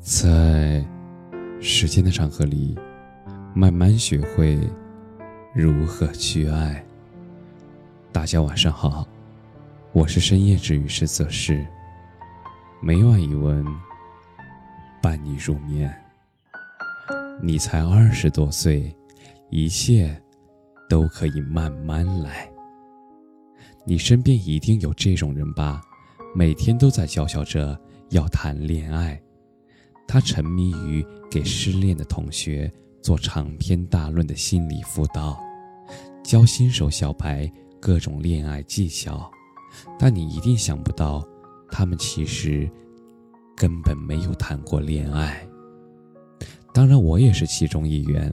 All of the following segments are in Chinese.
在时间的长河里，慢慢学会如何去爱。大家晚上好，我是深夜治愈师泽世，每晚一文伴你入眠。你才二十多岁，一切都可以慢慢来。你身边一定有这种人吧？每天都在叫嚣着要谈恋爱。他沉迷于给失恋的同学做长篇大论的心理辅导，教新手小白各种恋爱技巧，但你一定想不到，他们其实根本没有谈过恋爱。当然，我也是其中一员。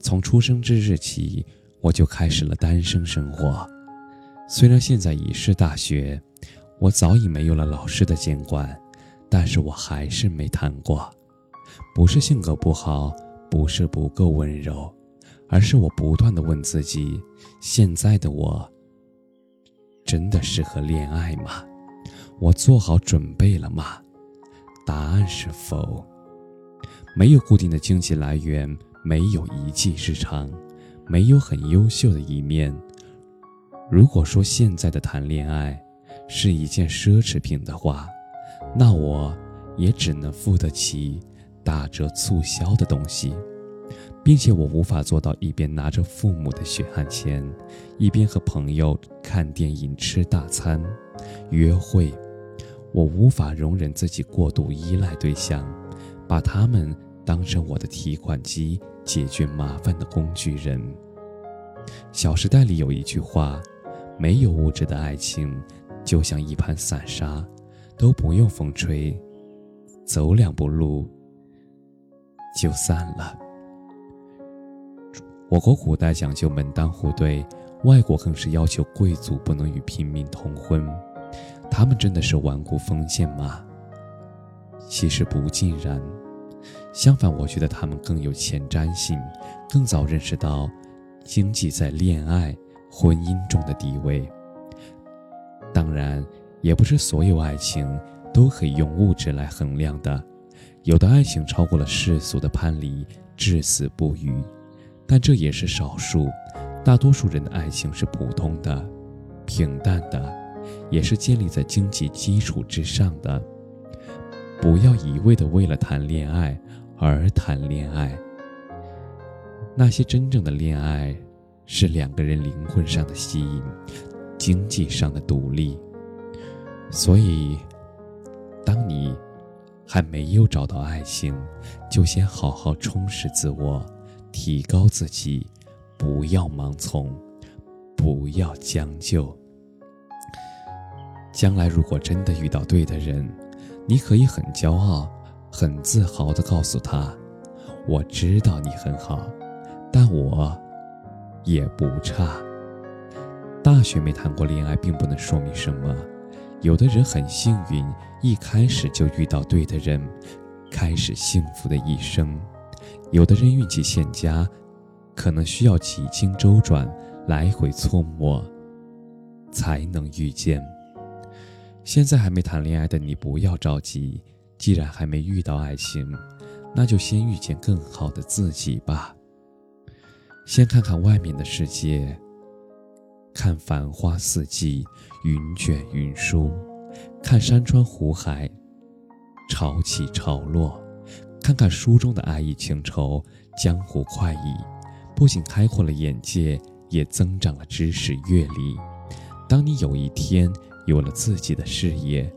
从出生之日起，我就开始了单身生活。虽然现在已是大学，我早已没有了老师的监管。但是我还是没谈过，不是性格不好，不是不够温柔，而是我不断的问自己：现在的我真的适合恋爱吗？我做好准备了吗？答案是否。没有固定的经济来源，没有一技之长，没有很优秀的一面。如果说现在的谈恋爱是一件奢侈品的话，那我也只能付得起打折促销的东西，并且我无法做到一边拿着父母的血汗钱，一边和朋友看电影、吃大餐、约会。我无法容忍自己过度依赖对象，把他们当成我的提款机、解决麻烦的工具人。《小时代》里有一句话：“没有物质的爱情，就像一盘散沙。”都不用风吹，走两步路就散了。我国古代讲究门当户对，外国更是要求贵族不能与平民通婚。他们真的是顽固封建吗？其实不尽然。相反，我觉得他们更有前瞻性，更早认识到经济在恋爱、婚姻中的地位。当然。也不是所有爱情都可以用物质来衡量的，有的爱情超过了世俗的藩篱，至死不渝，但这也是少数，大多数人的爱情是普通的、平淡的，也是建立在经济基础之上的。不要一味的为了谈恋爱而谈恋爱，那些真正的恋爱，是两个人灵魂上的吸引，经济上的独立。所以，当你还没有找到爱情，就先好好充实自我，提高自己，不要盲从，不要将就。将来如果真的遇到对的人，你可以很骄傲、很自豪地告诉他：“我知道你很好，但我也不差。”大学没谈过恋爱，并不能说明什么。有的人很幸运，一开始就遇到对的人，开始幸福的一生；有的人运气欠佳，可能需要几经周转，来回搓磨，才能遇见。现在还没谈恋爱的你，不要着急。既然还没遇到爱情，那就先遇见更好的自己吧。先看看外面的世界。看繁花四季，云卷云舒；看山川湖海，潮起潮落；看看书中的爱意情仇，江湖快意，不仅开阔了眼界，也增长了知识阅历。当你有一天有了自己的事业，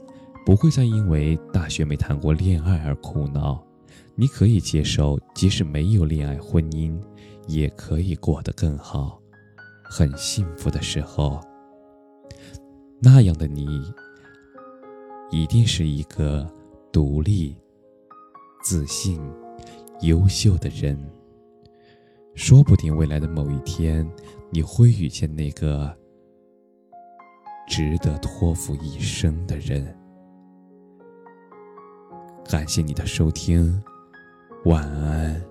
不会再因为大学没谈过恋爱而苦恼。你可以接受，即使没有恋爱婚姻，也可以过得更好。很幸福的时候，那样的你，一定是一个独立、自信、优秀的人。说不定未来的某一天，你会遇见那个值得托付一生的人。感谢你的收听，晚安。